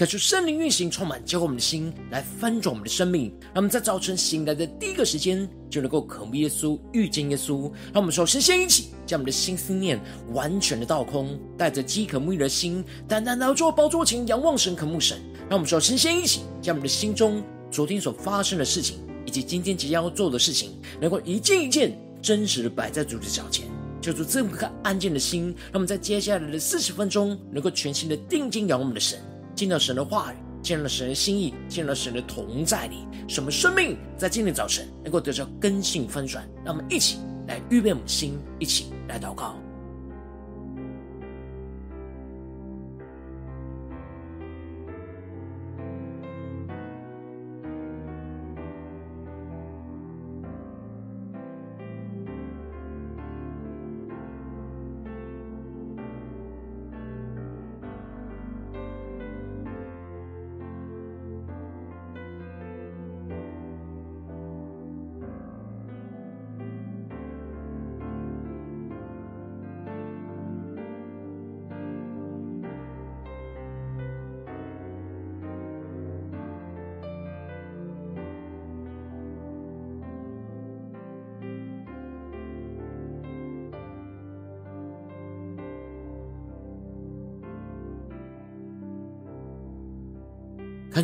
可是圣灵运行，充满浇灌我们的心，来翻转我们的生命。让我们在早晨醒来的第一个时间，就能够渴慕耶稣、遇见耶稣。让我们首先先一起将我们的心思念完全的倒空，带着饥渴沐浴的心，单单来到宝座前仰望神、渴慕神。让我们首先先一起将我们的心中昨天所发生的事情，以及今天即将要做的事情，能够一件一件真实的摆在主的脚前，求主赐我们颗安静的心。让我们在接下来的四十分钟，能够全心的定睛仰望我们的神。进了神的话语，进了神的心意，进了神的同在里，什么生命在今天早晨能够得到根性翻转？让我们一起来预备我们的心，一起来祷告。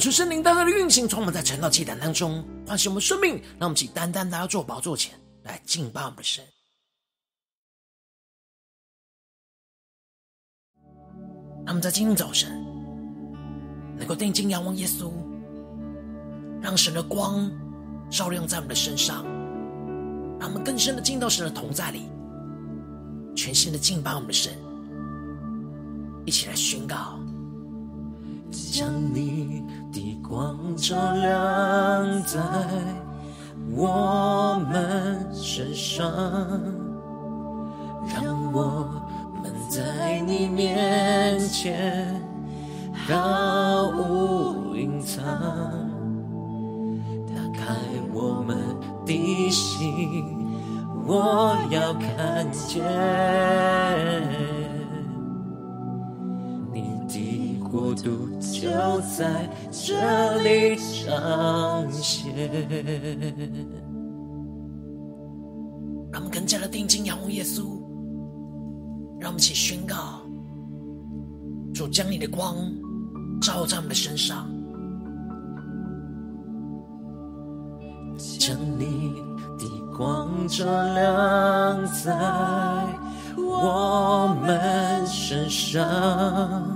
恳求圣灵大大的运行，充满在晨祷祭坛当中，唤醒我们生命。让我们起单单来到宝座前来敬拜我们的神。让我们在今天早晨能够定睛仰望耶稣，让神的光照亮在我们的身上，让我们更深的进到神的同在里，全新的敬拜我们的神。一起来宣告。将你光照亮在我们身上，让我们在你面前毫无隐藏，打开我们的心，我要看见你的。国度就在这里彰显。让我们更加的定睛仰望耶稣，让我们一起宣告：主将你的光照在我们的身上，将你的光照亮在我们身上。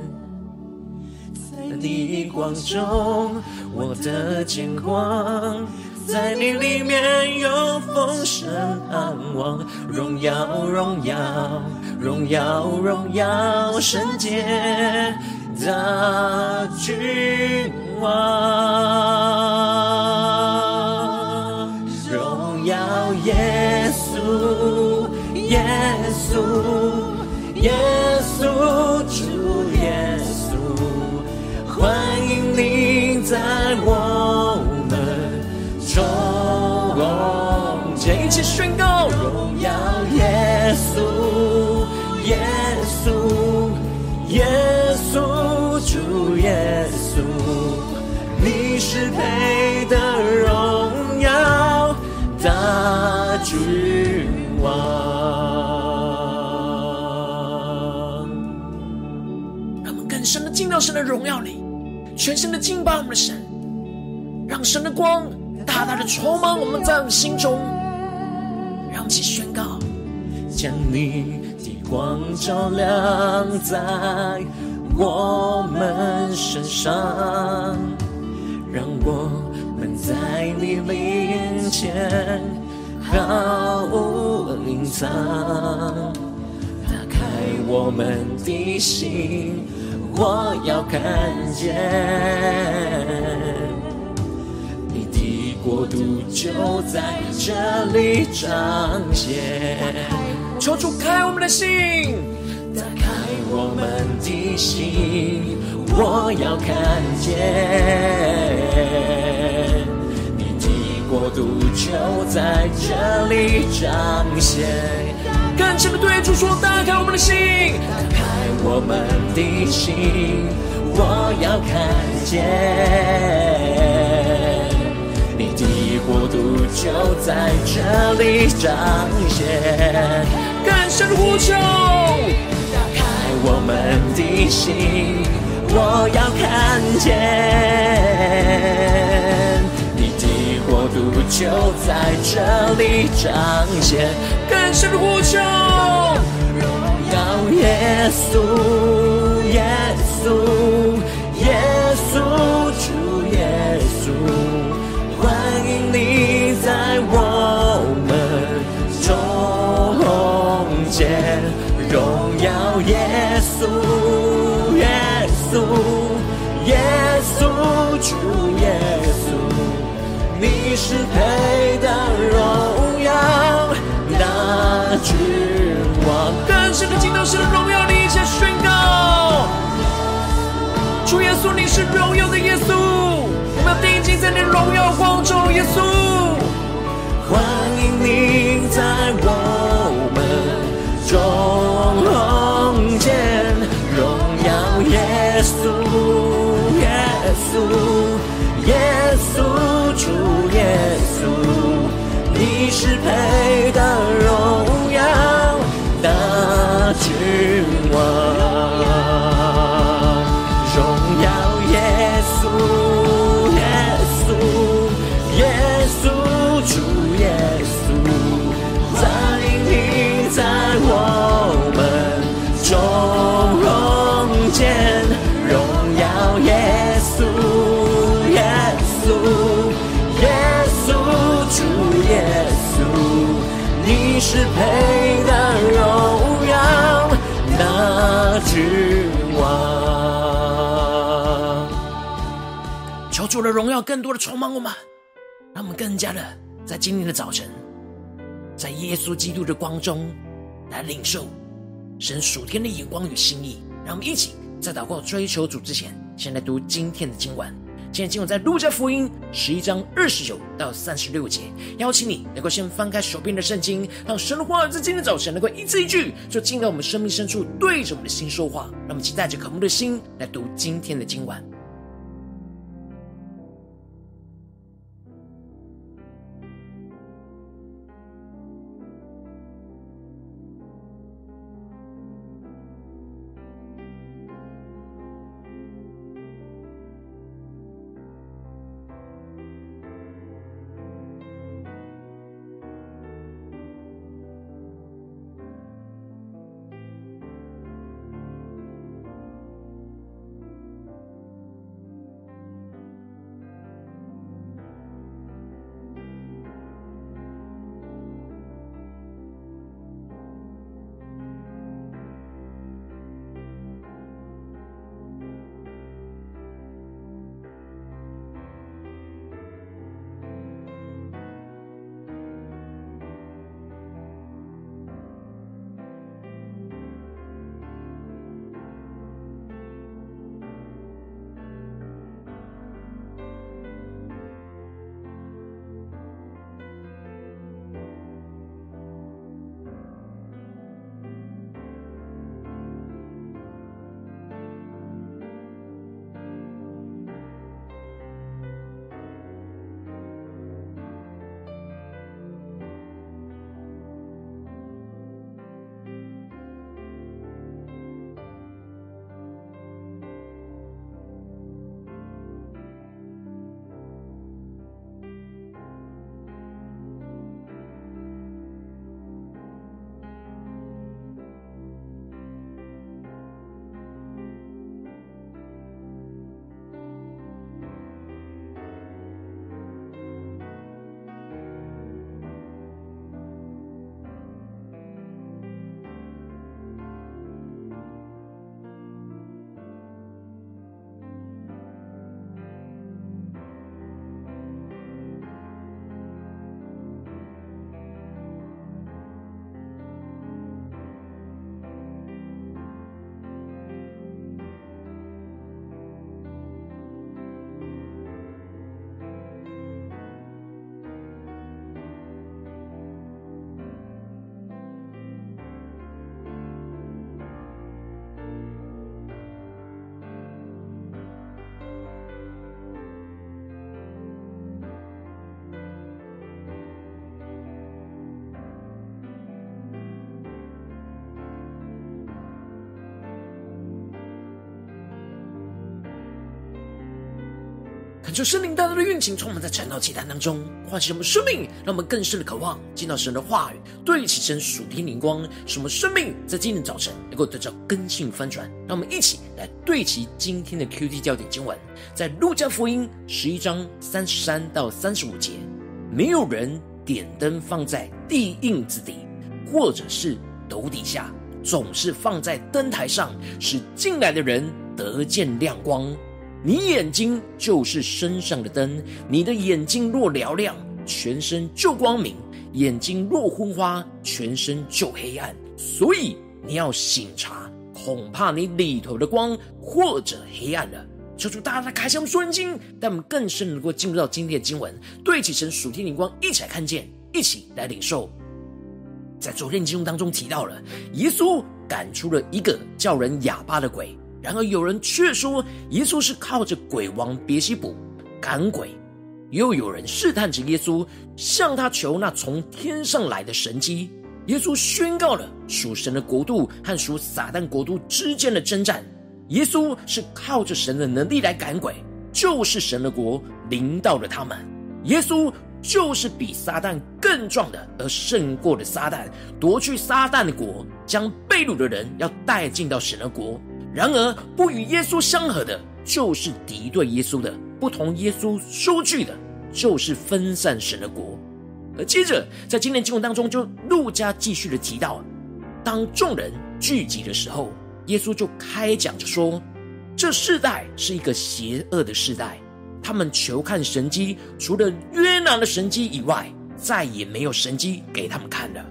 逆光中。我的见光，在你里面有丰盛盼望，荣耀荣耀荣耀荣耀圣洁的君王，荣耀耶稣耶稣耶耶稣，主耶稣，你是配得荣耀大君王。让我们更深的进到神的荣耀里。全身的敬拜我们的神，让神的光大大的充满我们在我们心中，让我们一起宣告：将你光照亮在我们身上，让我们在你面前毫无隐藏。打开我们的心，我要看见你的国度就在这里彰显。求主开我们的心，打开我们的心，我要看见你的。国度就在这里彰显。感谢的对主说：打开我们的心，打开我们的心，我要看见你的国度就在这里彰显。声呼求，打开我们的心，我要看见你的。国度就在这里彰显，更深的呼求，荣耀耶稣，主，耶稣，欢迎你在我们中间，荣耀耶稣，耶稣，耶稣。主耶稣，你是配得荣耀的君是配的荣耀那君王。求主的荣耀更多的充满我们，让我们更加的在今天的早晨，在耶稣基督的光中来领受神属天的眼光与心意。让我们一起在祷告追求主之前，先来读今天的经文。今天今晚在路加福音十一章二十九到三十六节，邀请你能够先翻开手边的圣经，让神的话在今天早晨能够一字一句，就进到我们生命深处，对着我们的心说话。让我们期待着渴慕的心来读今天的今晚文。求圣灵大大的运行，充满在晨祷祭坛当中，唤醒我们生命，让我们更深的渴望见到神的话语，对齐神属天灵光，使我们生命在今天早晨能够得到更新翻转。让我们一起来对齐今天的 QT 焦点经文，在路加福音十一章三十三到三十五节，没有人点灯放在地印子底，或者是斗底下，总是放在灯台上，使进来的人得见亮光。你眼睛就是身上的灯，你的眼睛若嘹亮，全身就光明；眼睛若昏花，全身就黑暗。所以你要省察，恐怕你里头的光或者黑暗了。求主大大的开箱说灵经，让我们更深能够进入到今天的经文，对齐神属天灵光，一起来看见，一起来领受。在昨天经文当中提到了，耶稣赶出了一个叫人哑巴的鬼。然而有人却说耶稣是靠着鬼王别西卜赶鬼，又有人试探着耶稣，向他求那从天上来的神迹。耶稣宣告了属神的国度和属撒旦国度之间的征战。耶稣是靠着神的能力来赶鬼，就是神的国临到了他们。耶稣就是比撒旦更壮的，而胜过了撒旦，夺去撒旦的国，将被掳的人要带进到神的国。然而，不与耶稣相合的，就是敌对耶稣的；不同耶稣收据的，就是分散神的国。而接着，在今天经文当中，就路加继续的提到，当众人聚集的时候，耶稣就开讲着说：“这世代是一个邪恶的世代，他们求看神迹，除了约拿的神迹以外，再也没有神迹给他们看了。”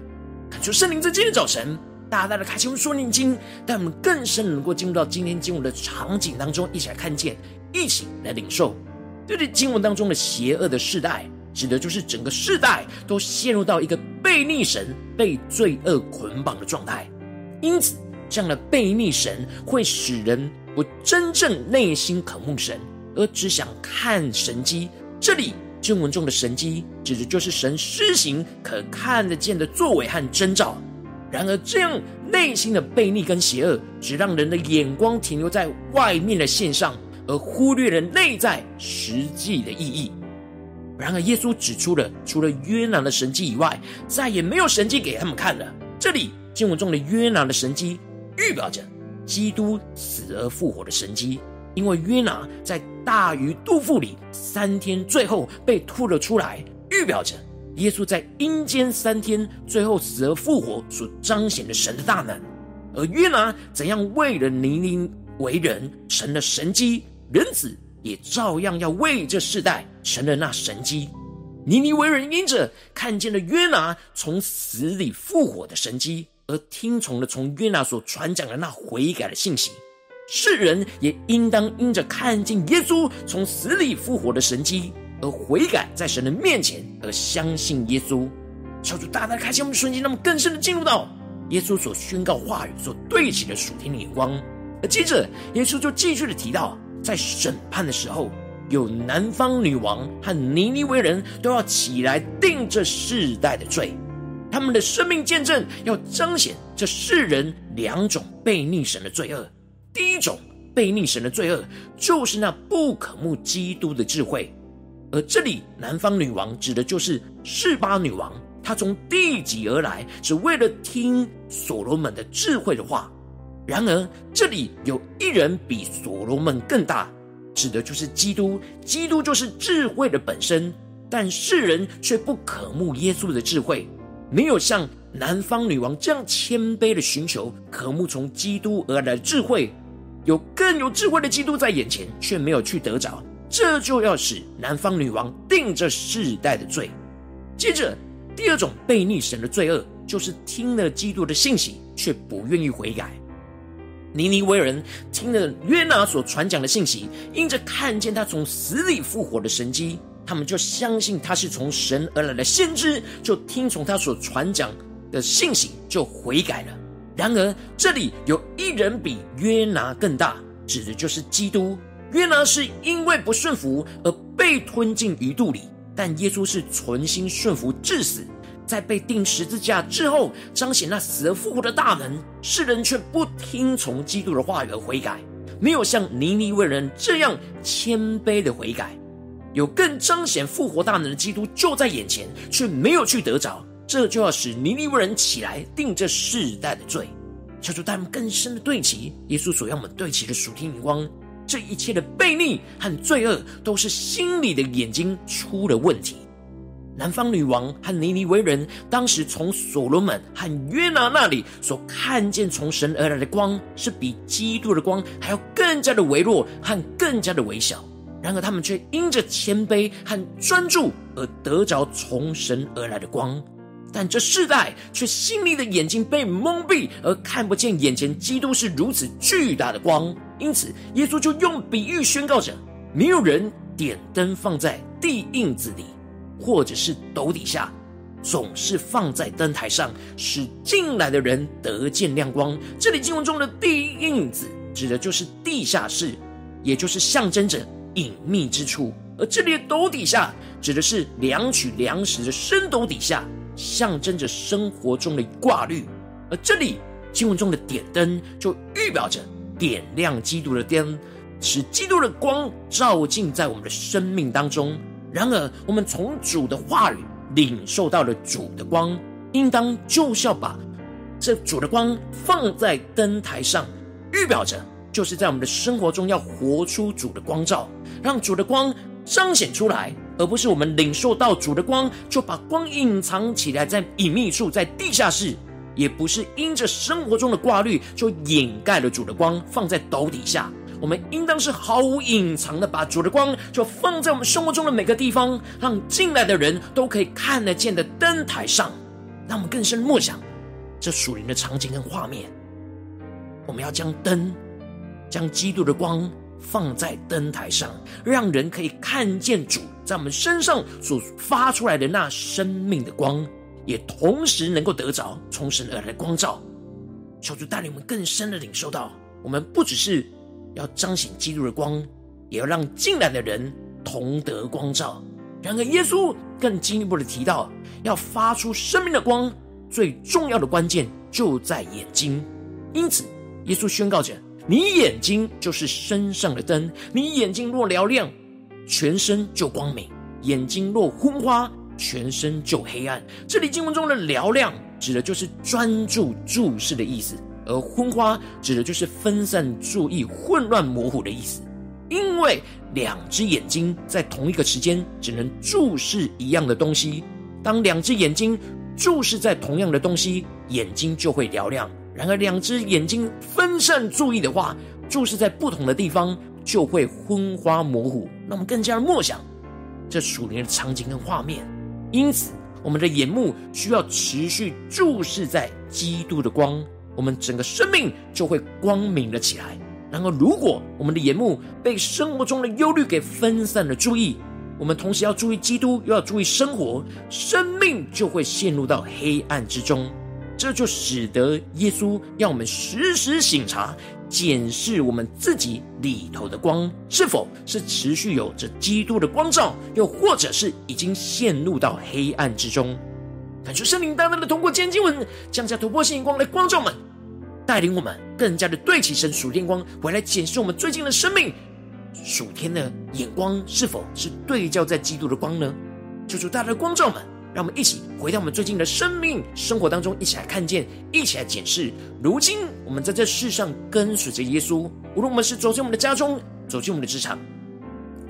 看求圣灵在今天早晨。大大的开启我们说念经，带我们更深能够进入到今天经文的场景当中，一起来看见，一起来领受。对于经文当中的邪恶的世代，指的就是整个世代都陷入到一个悖逆神、被罪恶捆绑的状态。因此，这样的悖逆神会使人不真正内心渴慕神，而只想看神迹。这里经文中的神迹，指的就是神施行可看得见的作为和征兆。然而，这样内心的悖逆跟邪恶，只让人的眼光停留在外面的线上，而忽略了内在实际的意义。然而，耶稣指出了，除了约拿的神迹以外，再也没有神迹给他们看了。这里经文中的约拿的神迹，预表着基督死而复活的神迹，因为约拿在大鱼肚腹里三天，最后被吐了出来，预表着。耶稣在阴间三天，最后死而复活，所彰显的神的大能；而约拿怎样为了尼尼为人成了神机，人子也照样要为这世代成了那神机。尼尼为人因着看见了约拿从死里复活的神机，而听从了从约拿所传讲的那悔改的信息。世人也应当因着看见耶稣从死里复活的神机。而悔改在神的面前，而相信耶稣，求主大大开启我们的瞬间，那么更深的进入到耶稣所宣告话语所对齐的属天的眼光。而接着，耶稣就继续的提到，在审判的时候，有南方女王和尼尼微人都要起来定这世代的罪，他们的生命见证要彰显这世人两种被逆神的罪恶。第一种被逆神的罪恶，就是那不可慕基督的智慧。而这里南方女王指的就是示巴女王，她从地极而来，只为了听所罗门的智慧的话。然而这里有一人比所罗门更大，指的就是基督。基督就是智慧的本身，但世人却不渴慕耶稣的智慧，没有像南方女王这样谦卑的寻求、渴慕从基督而来的智慧。有更有智慧的基督在眼前，却没有去得着。这就要使南方女王定这世代的罪。接着，第二种悖逆神的罪恶，就是听了基督的信息，却不愿意悔改。尼尼微人听了约拿所传讲的信息，因着看见他从死里复活的神迹，他们就相信他是从神而来的先知，就听从他所传讲的信息，就悔改了。然而，这里有一人比约拿更大，指的就是基督。约拿是因为不顺服而被吞进鱼肚里，但耶稣是存心顺服至死，在被钉十字架之后，彰显那死而复活的大能。世人却不听从基督的话语而悔改，没有像尼尼微人这样谦卑的悔改。有更彰显复活大能的基督就在眼前，却没有去得着。这就要使尼尼微人起来定这世代的罪。求主带我们更深的对齐耶稣所要我们对齐的属天眼光。这一切的悖逆和罪恶，都是心里的眼睛出了问题。南方女王和尼尼微人当时从所罗门和约拿那里所看见从神而来的光，是比基督的光还要更加的微弱和更加的微小。然而他们却因着谦卑和专注而得着从神而来的光。但这世代却心里的眼睛被蒙蔽，而看不见眼前基督是如此巨大的光。因此，耶稣就用比喻宣告着：没有人点灯放在地印子里，或者是斗底下，总是放在灯台上，使进来的人得见亮光。这里经文中的地印子，指的就是地下室，也就是象征着隐秘之处；而这里的斗底下，指的是量取粮食的深斗底下。象征着生活中的挂虑，而这里经文中的点灯，就预表着点亮基督的灯，使基督的光照进在我们的生命当中。然而，我们从主的话语领受到了主的光，应当就是要把这主的光放在灯台上，预表着就是在我们的生活中要活出主的光照，让主的光彰显出来。而不是我们领受到主的光，就把光隐藏起来在隐秘处，在地下室；也不是因着生活中的挂虑，就掩盖了主的光，放在斗底下。我们应当是毫无隐藏的，把主的光就放在我们生活中的每个地方，让进来的人都可以看得见的灯台上。让我们更深默想这属灵的场景跟画面。我们要将灯，将基督的光放在灯台上，让人可以看见主。在我们身上所发出来的那生命的光，也同时能够得着从神而来的光照。求主带领我们更深的领受到，我们不只是要彰显基督的光，也要让进来的人同得光照。然而，耶稣更进一步的提到，要发出生命的光，最重要的关键就在眼睛。因此，耶稣宣告着：“你眼睛就是身上的灯，你眼睛若嘹亮。”全身就光明，眼睛若昏花，全身就黑暗。这里经文中的嘹亮，指的就是专注注视的意思；而昏花，指的就是分散注意、混乱模糊的意思。因为两只眼睛在同一个时间只能注视一样的东西，当两只眼睛注视在同样的东西，眼睛就会嘹亮；然而两只眼睛分散注意的话，注视在不同的地方。就会昏花模糊，让我们更加的默想这属灵的场景跟画面。因此，我们的眼目需要持续注视在基督的光，我们整个生命就会光明了起来。然后，如果我们的眼目被生活中的忧虑给分散了注意，我们同时要注意基督，又要注意生活，生命就会陷入到黑暗之中。这就使得耶稣要我们时时省察。检视我们自己里头的光是否是持续有着基督的光照，又或者是已经陷入到黑暗之中。感谢圣灵大大的通过今天经文降下突破性光来光照们，带领我们更加的对齐神属天光，回来检视我们最近的生命属天的眼光是否是对焦在基督的光呢？求主大大的光照们。让我们一起回到我们最近的生命生活当中，一起来看见，一起来检视。如今我们在这世上跟随着耶稣，无论我们是走进我们的家中，走进我们的职场，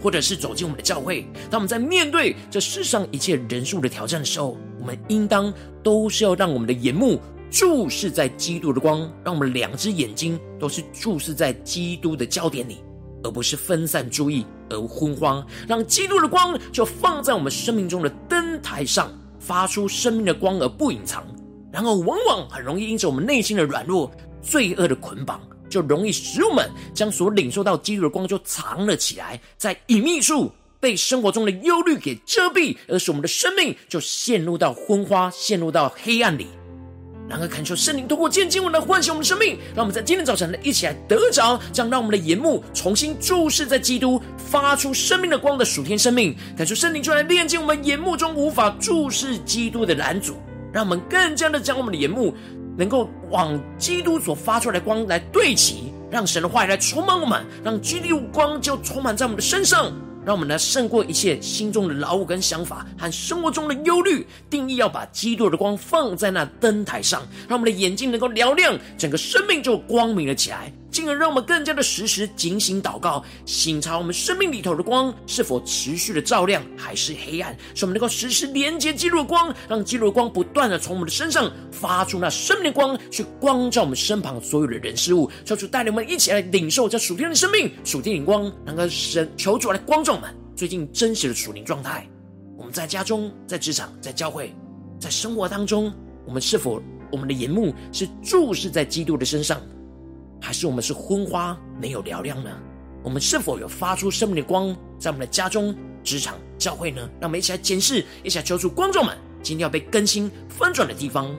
或者是走进我们的教会，当我们在面对这世上一切人数的挑战的时候，我们应当都是要让我们的眼目注视在基督的光，让我们两只眼睛都是注视在基督的焦点里，而不是分散注意。而昏花，让基督的光就放在我们生命中的灯台上，发出生命的光而不隐藏。然后，往往很容易因着我们内心的软弱、罪恶的捆绑，就容易使我们将所领受到基督的光就藏了起来，在隐秘处被生活中的忧虑给遮蔽，而使我们的生命就陷入到昏花，陷入到黑暗里。然而，恳求圣灵通过今天经文来唤醒我们的生命，让我们在今天早晨呢一起来得着，这样让我们的眼目重新注视在基督发出生命的光的属天生命。恳求圣灵就来炼净我们眼目中无法注视基督的拦阻，让我们更加的将我们的眼目能够往基督所发出来的光来对齐，让神的话语来充满我们，让基督光就充满在我们的身上，让我们呢胜过一切心中的劳务跟想法和生活中的忧虑。定义要把基督的光放在那灯台上，让我们的眼睛能够嘹亮，整个生命就光明了起来。进而让我们更加的时时警醒祷告，省察我们生命里头的光是否持续的照亮，还是黑暗，使我们能够时时连接基督的光，让基督的光不断的从我们的身上发出那生命的光，去光照我们身旁所有的人事物。求主带领我们一起来领受这属天的生命、属天的光，能够神求主来光照我们最近真实的属灵状态。我们在家中、在职场、在教会、在生活当中，我们是否我们的眼目是注视在基督的身上？还是我们是昏花，没有嘹亮呢？我们是否有发出生命的光，在我们的家中、职场、教会呢？让我们一起来检视，一起来求助观众们，今天要被更新翻转的地方。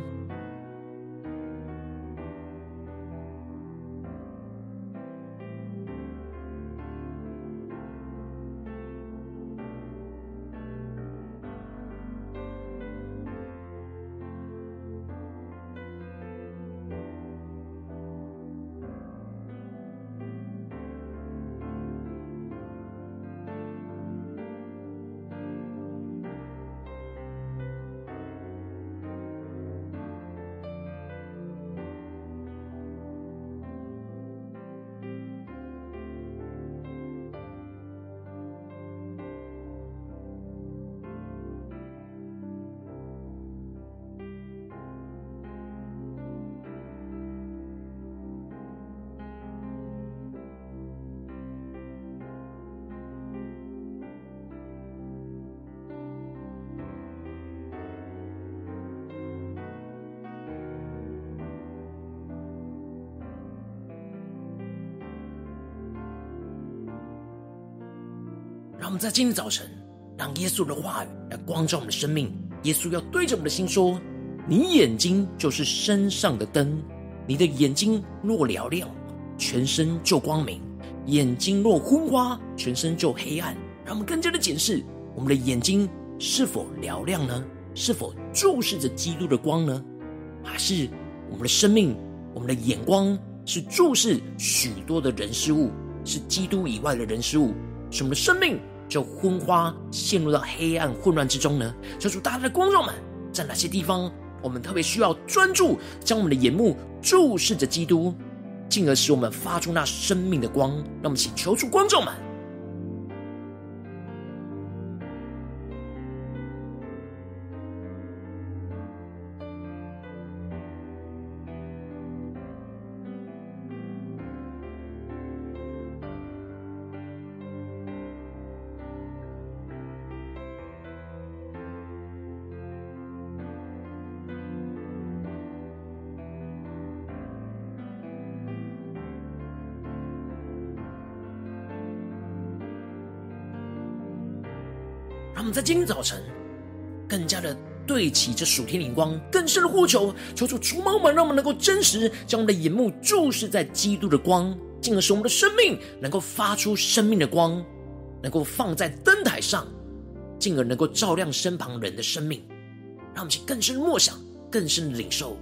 在今天早晨，让耶稣的话语来光照我们的生命。耶稣要对着我们的心说：“你眼睛就是身上的灯，你的眼睛若嘹亮，全身就光明；眼睛若昏花，全身就黑暗。”让我们更加的检视我们的眼睛是否嘹亮呢？是否注视着基督的光呢？还是我们的生命、我们的眼光是注视许多的人事物，是基督以外的人事物，使我们的生命就昏花，陷入到黑暗混乱之中呢？求主大家的光照们，在哪些地方我们特别需要专注，将我们的眼目注视着基督，进而使我们发出那生命的光？让我们请求主光照们。在今天早晨更加的对齐这属天灵光，更深的呼求，求主除毛们，让我们能够真实将我们的眼目注视在基督的光，进而使我们的生命能够发出生命的光，能够放在灯台上，进而能够照亮身旁人的生命。让我们去更深的默想，更深的领受。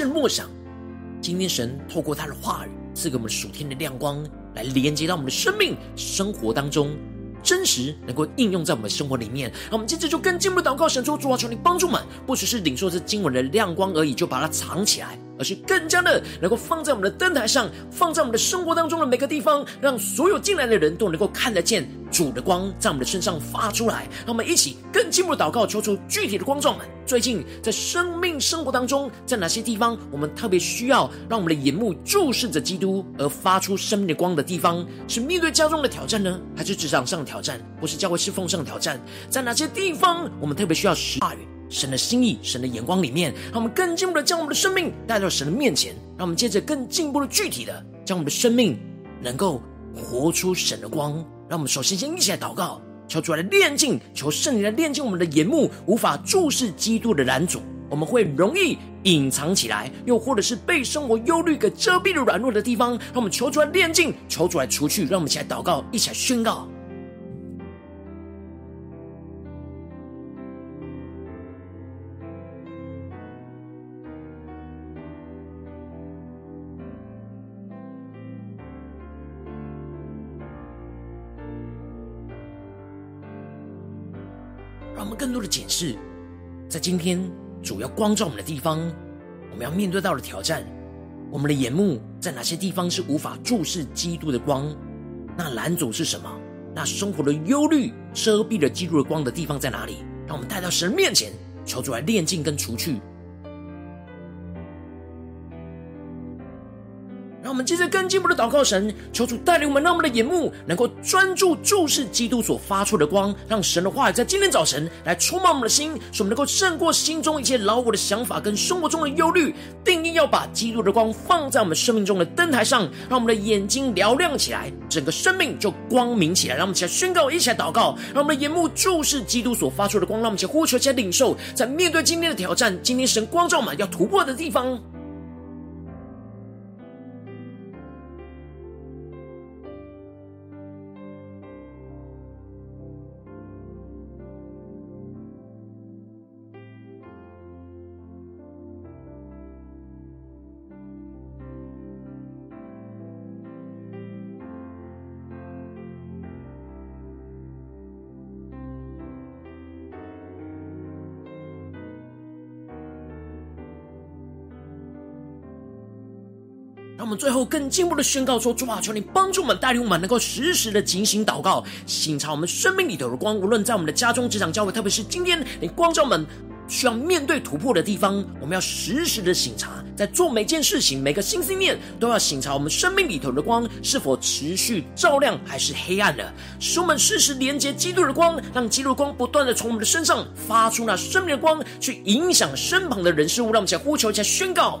让我们更深默想，今天神透过他的话语赐给我们属天的亮光，来连接到我们的生命生活当中，真实能够应用在我们的生活里面。那我们接着就更进一步祷告，神说主啊，求你帮助我们，不只是领受这经文的亮光而已，就把它藏起来。而是更加的能够放在我们的灯台上，放在我们的生活当中的每个地方，让所有进来的人都能够看得见主的光在我们的身上发出来。让我们一起更进一步的祷告，求出具体的光照们。最近在生命生活当中，在哪些地方我们特别需要让我们的眼目注视着基督而发出生命的光的地方？是面对家中的挑战呢，还是职场上的挑战，或是教会侍奉上的挑战？在哪些地方我们特别需要实话语？神的心意，神的眼光里面，让我们更进一步的将我们的生命带到神的面前，让我们接着更进一步的具体的将我们的生命能够活出神的光。让我们首先先一起来祷告，求主来炼净，求圣灵来炼净我们的眼目，无法注视基督的拦阻。我们会容易隐藏起来，又或者是被生活忧虑给遮蔽了软弱的地方。让我们求主来炼净，求主来除去。让我们一起来祷告，一起来宣告。更多的检视，在今天。主要光照我们的地方，我们要面对到的挑战，我们的眼目在哪些地方是无法注视基督的光？那拦阻是什么？那生活的忧虑遮蔽了基督的光的地方在哪里？让我们带到神面前，求主来炼净跟除去。我们接着更进一步的祷告神，求主带领我们，让我们的眼目能够专注注视基督所发出的光，让神的话语在今天早晨来充满我们的心，使我们能够胜过心中一切老我的想法跟生活中的忧虑。定义要把基督的光放在我们生命中的灯台上，让我们的眼睛嘹亮起来，整个生命就光明起来。让我们一起来宣告，一起来祷告，让我们的眼目注视基督所发出的光，让我们一起呼求，一起领受，在面对今天的挑战，今天神光照我们要突破的地方。最后更进一步的宣告说：主啊，求你帮助我们，带领我们，能够时时的警醒祷告，省察我们生命里头的光。无论在我们的家中、职场、教会，特别是今天你光照我们需要面对突破的地方，我们要时时的省察，在做每件事情、每个心思念，都要省察我们生命里头的光是否持续照亮，还是黑暗的。使我们时时连接基督的光，让基督的光不断的从我们的身上发出那生命的光，去影响身旁的人事物。让我们一起来呼求，一下宣告。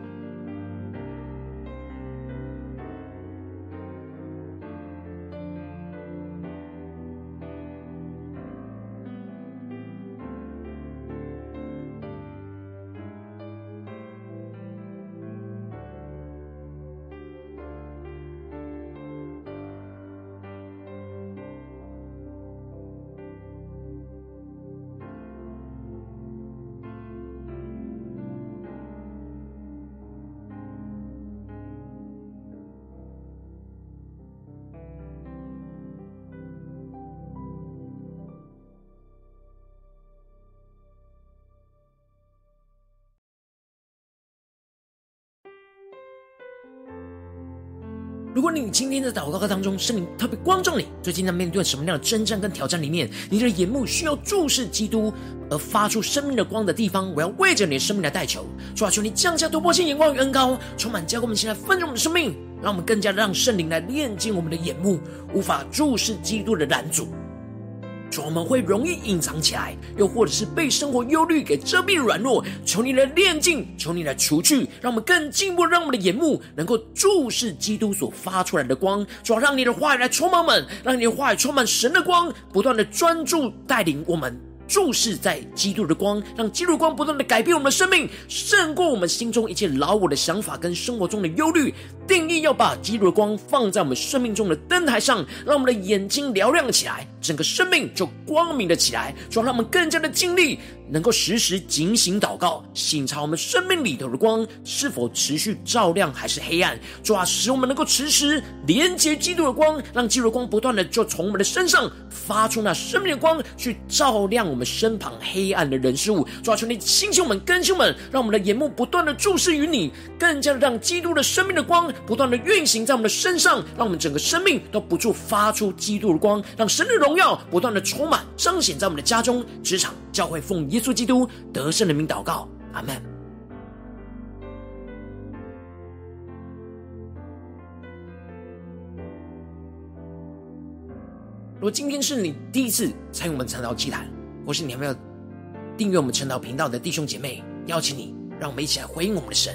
如果你今天在祷告当中，圣灵特别光照你，最近在面对什么样的征战跟挑战里面，你的眼目需要注视基督而发出生命的光的地方，我要为着你的生命来代求，主啊，求你降下突破性眼光与恩高，充满教会我们，现在丰盛我们的生命，让我们更加让圣灵来炼净我们的眼目，无法注视基督的拦阻。主，我们会容易隐藏起来，又或者是被生活忧虑给遮蔽软弱。求你来炼净，求你来除去，让我们更进一步，让我们的眼目能够注视基督所发出来的光。主，让你的话语来充满我们，让你的话语充满神的光，不断的专注带领我们注视在基督的光，让基督光不断的改变我们的生命，胜过我们心中一切老我的想法跟生活中的忧虑。定义要把基督的光放在我们生命中的灯台上，让我们的眼睛嘹亮起来。整个生命就光明了起来，就让我们更加的经历，能够时时警醒祷告，省察我们生命里头的光是否持续照亮，还是黑暗。主啊，使我们能够持时连接基督的光，让基督的光不断的就从我们的身上发出那生命的光，去照亮我们身旁黑暗的人事物。主啊，求你兴起我们，更新我们，让我们的眼目不断的注视于你，更加的让基督的生命的光不断的运行在我们的身上，让我们整个生命都不住发出基督的光，让神的荣荣耀不断的充满彰显在我们的家中、职场、教会，奉耶稣基督得胜的名祷告，阿门。如果今天是你第一次参与我们晨祷祭坛，或是你还没有订阅我们晨祷频道的弟兄姐妹，邀请你，让我们一起来回应我们的神，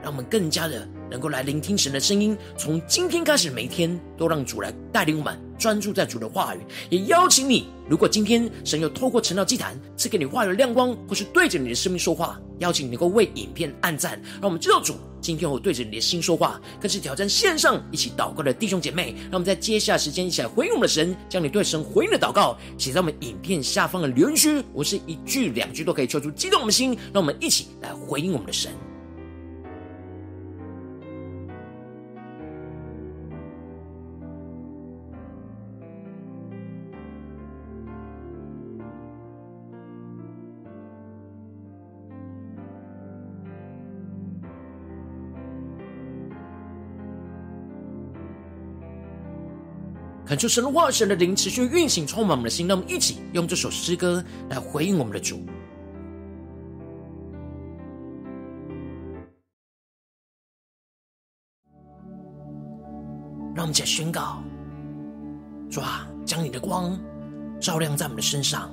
让我们更加的。能够来聆听神的声音，从今天开始，每天都让主来带领我们专注在主的话语。也邀请你，如果今天神又透过晨祷祭坛赐给你话语的亮光，或是对着你的生命说话，邀请你能够为影片按赞，让我们知道主今天会对着你的心说话。更是挑战线上一起祷告的弟兄姐妹，让我们在接下来时间一起来回应我们的神，将你对神回应的祷告写在我们影片下方的留言区，我是一句两句都可以说出激动我们的心，让我们一起来回应我们的神。恳求神的话、神的灵持续运行，充满我们的心。让我们一起用这首诗歌来回应我们的主。让我们一起宣告：主啊，将你的光照亮在我们的身上。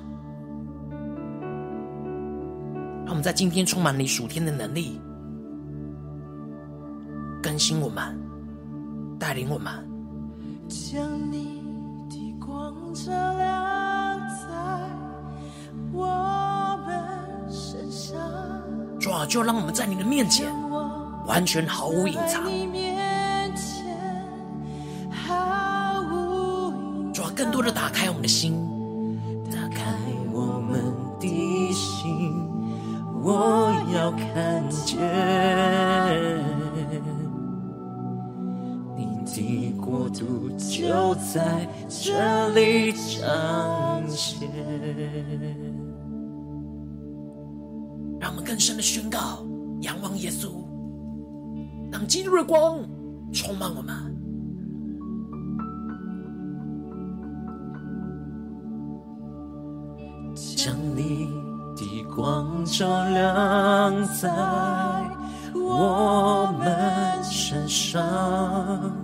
让我们在今天充满你属天的能力，更新我们，带领我们。将你的光照亮在我们身上，主啊，就让我们在你的面前完全毫无隐藏。主啊，更多的打开我们的心，打开我们的心，我要看的国度就在这里彰显，让我们更深的宣告：仰望耶稣，让基督的光充满我们，将你的光照亮在我们身上。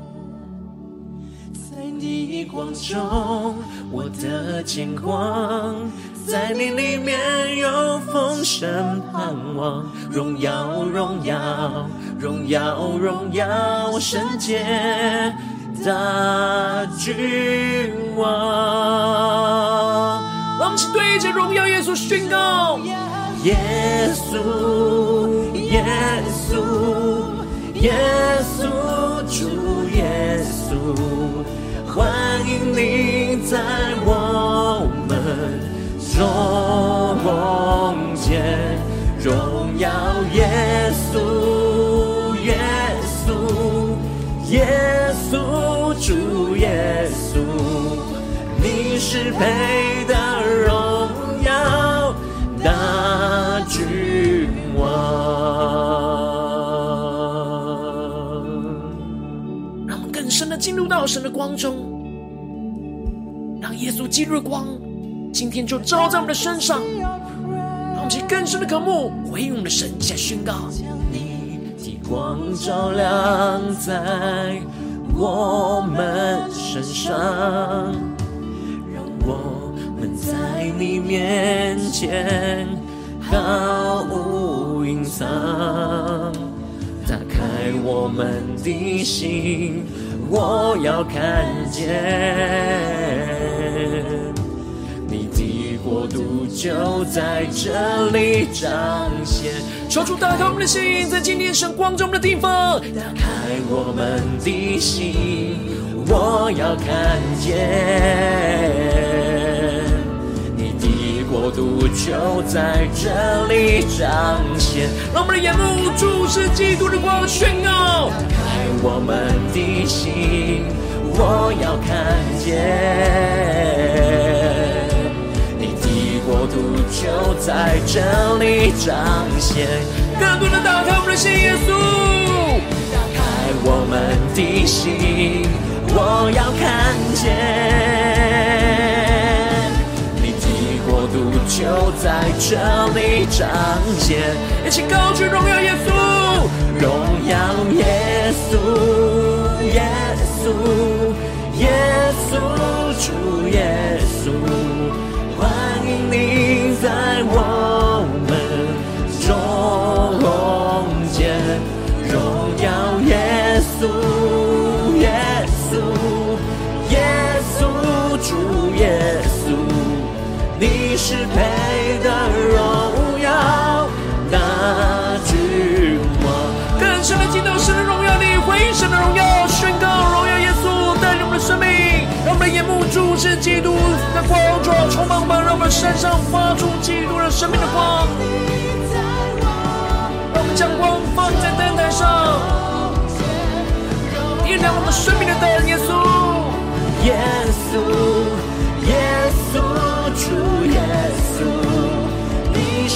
光中，我的见光，在你里面有丰盛盼望，荣耀荣耀荣耀荣耀圣洁大君王。让我们一起对着荣耀耶稣宣告：耶稣，耶稣，耶稣，主耶稣。欢迎你在我们中间，荣耀耶稣，耶稣，耶稣，主耶稣，你是配得进入到神的光中。耶稣基督的光，今天就照在我们的身上，让我们去更深的渴慕，回应我们的神，下宣告：你的光照亮在我们身上，让我们在你面前毫无隐藏。打开我们的心，我要看见你的。国度就在这里彰显。求主打开我们的心，在今天神光中的地方，打开我们的心，我要看见国度就在这里彰显。让我们的眼目注视基督的光，宣告。打开我们的心，我要看见你的。国度就在这里彰显，更多的打开我们的心，耶稣，打开我们的心，我要看见度就在这里彰显，一起高举荣耀耶稣，荣耀耶稣，耶稣，耶稣，主耶稣。欢迎你在我们中你是配得荣耀的君王。更深的进到神的荣耀里，回应神的荣耀，宣告荣耀耶稣带领我们的生命。让我们的眼目注视基督的光中，充满吧！让我们身上发出基督的生命的光。让我们将光放在灯台上，点亮我们生命的灯。耶稣，耶稣，耶稣，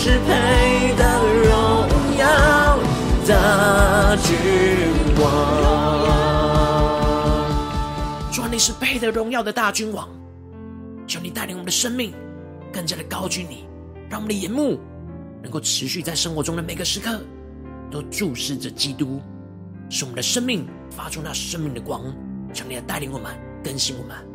是配得荣耀的君王。主啊你是配得荣耀的大君王，求你带领我们的生命更加的高举你，让我们的眼目能够持续在生活中的每个时刻都注视着基督，使我们的生命发出那生命的光。求你来带领我们，更新我们。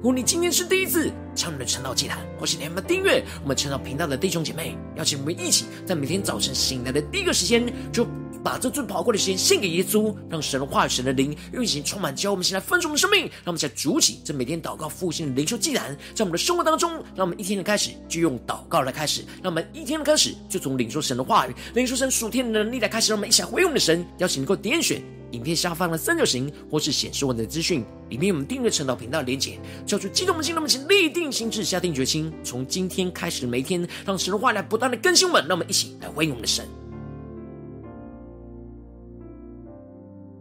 如果你今天是第一次参与的晨祷祭坛，或是你还没有订阅我们晨祷频道的弟兄姐妹，邀请我们一起在每天早晨醒来的第一个时间就。把这最宝贵的时间献给耶稣，让神的话语、神的灵运行充满，教我们现在分盛的生命。让我们在主起这每天祷告复兴的灵修祭坛，在我们的生活当中，让我们一天的开始就用祷告来开始，让我们一天的开始就从领受神的话语、领受神属天的能力来开始。让我们一起来回应我们的神，邀请能够点选影片下方的三角形，或是显示我们的资讯里面，我们订阅晨祷频道的连结，叫出激动的心，让我们一起立定心志，下定决心，从今天开始的每一天，让神的话语来不断的更新我们。让我们一起来回应我们的神。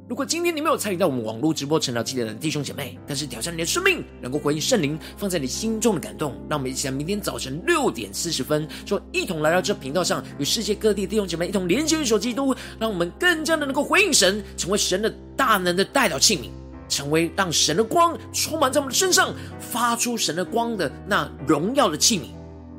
如果今天你没有参与到我们网络直播晨祷祭坛的弟兄姐妹，但是挑战你的生命，能够回应圣灵放在你心中的感动，让我们一起在明天早晨六点四十分，说一同来到这频道上，与世界各地弟兄姐妹一同连接、一手基督，让我们更加的能够回应神，成为神的大能的代表器皿，成为让神的光充满在我们的身上，发出神的光的那荣耀的器皿，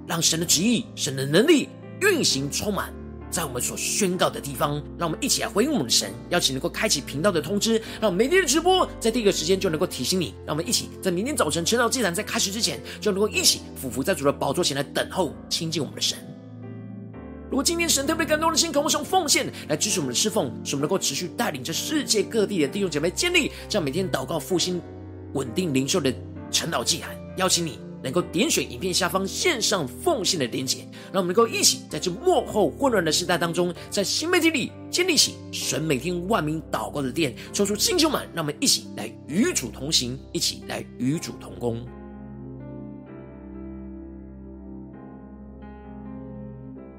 让神的旨意、神的能力运行充满。在我们所宣告的地方，让我们一起来回应我们的神。邀请能够开启频道的通知，让每天的直播在第一个时间就能够提醒你。让我们一起在明天早晨晨祷祭坛在开始之前，就能够一起俯伏在主的宝座前来等候亲近我们的神。如果今天神特别感动的心，渴望用奉献来支持我们的侍奉，使我们能够持续带领着世界各地的弟兄姐妹建立这样每天祷告复兴、稳定灵修的晨祷祭坛。邀请你。能够点选影片下方线上奉献的连结，让我们能够一起在这幕后混乱的时代当中，在新媒体里建立起神每天万名祷告的殿，抽出弟兄们，让我们一起来与主同行，一起来与主同工。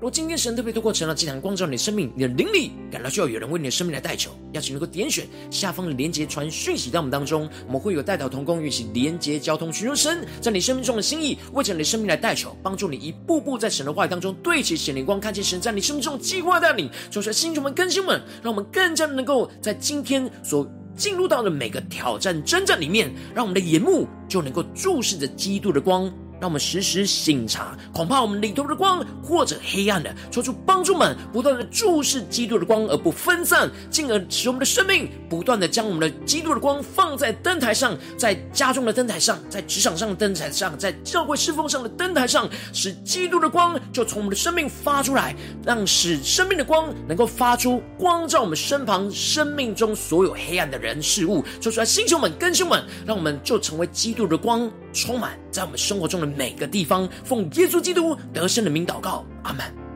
若今天神特别透过成了祭坛光照你的生命，你的灵里感到需要有人为你的生命来代求，邀请能够点选下方的连结传讯息到我们当中，我们会有代祷同工运行连结交通，寻求神在你生命中的心意，为着你的生命来代求，帮助你一步步在神的话语当中对齐显灵光，看见神在你生命中的计划带领，求出星球们更新们，让我们更加能够在今天所进入到的每个挑战征战里面，让我们的眼目就能够注视着基督的光。让我们时时省察，恐怕我们里头的光或者黑暗的，求出帮助们不断的注视基督的光而不分散，进而使我们的生命不断的将我们的基督的光放在灯台上，在家中的灯台上，在职场上的灯台上，在教会侍奉上的灯台上，使基督的光就从我们的生命发出来，让使生命的光能够发出光照我们身旁生命中所有黑暗的人事物，说出来，星球们、更新们，让我们就成为基督的光，充满在我们生活中的每个地方。奉耶稣基督得胜的名祷告，阿门。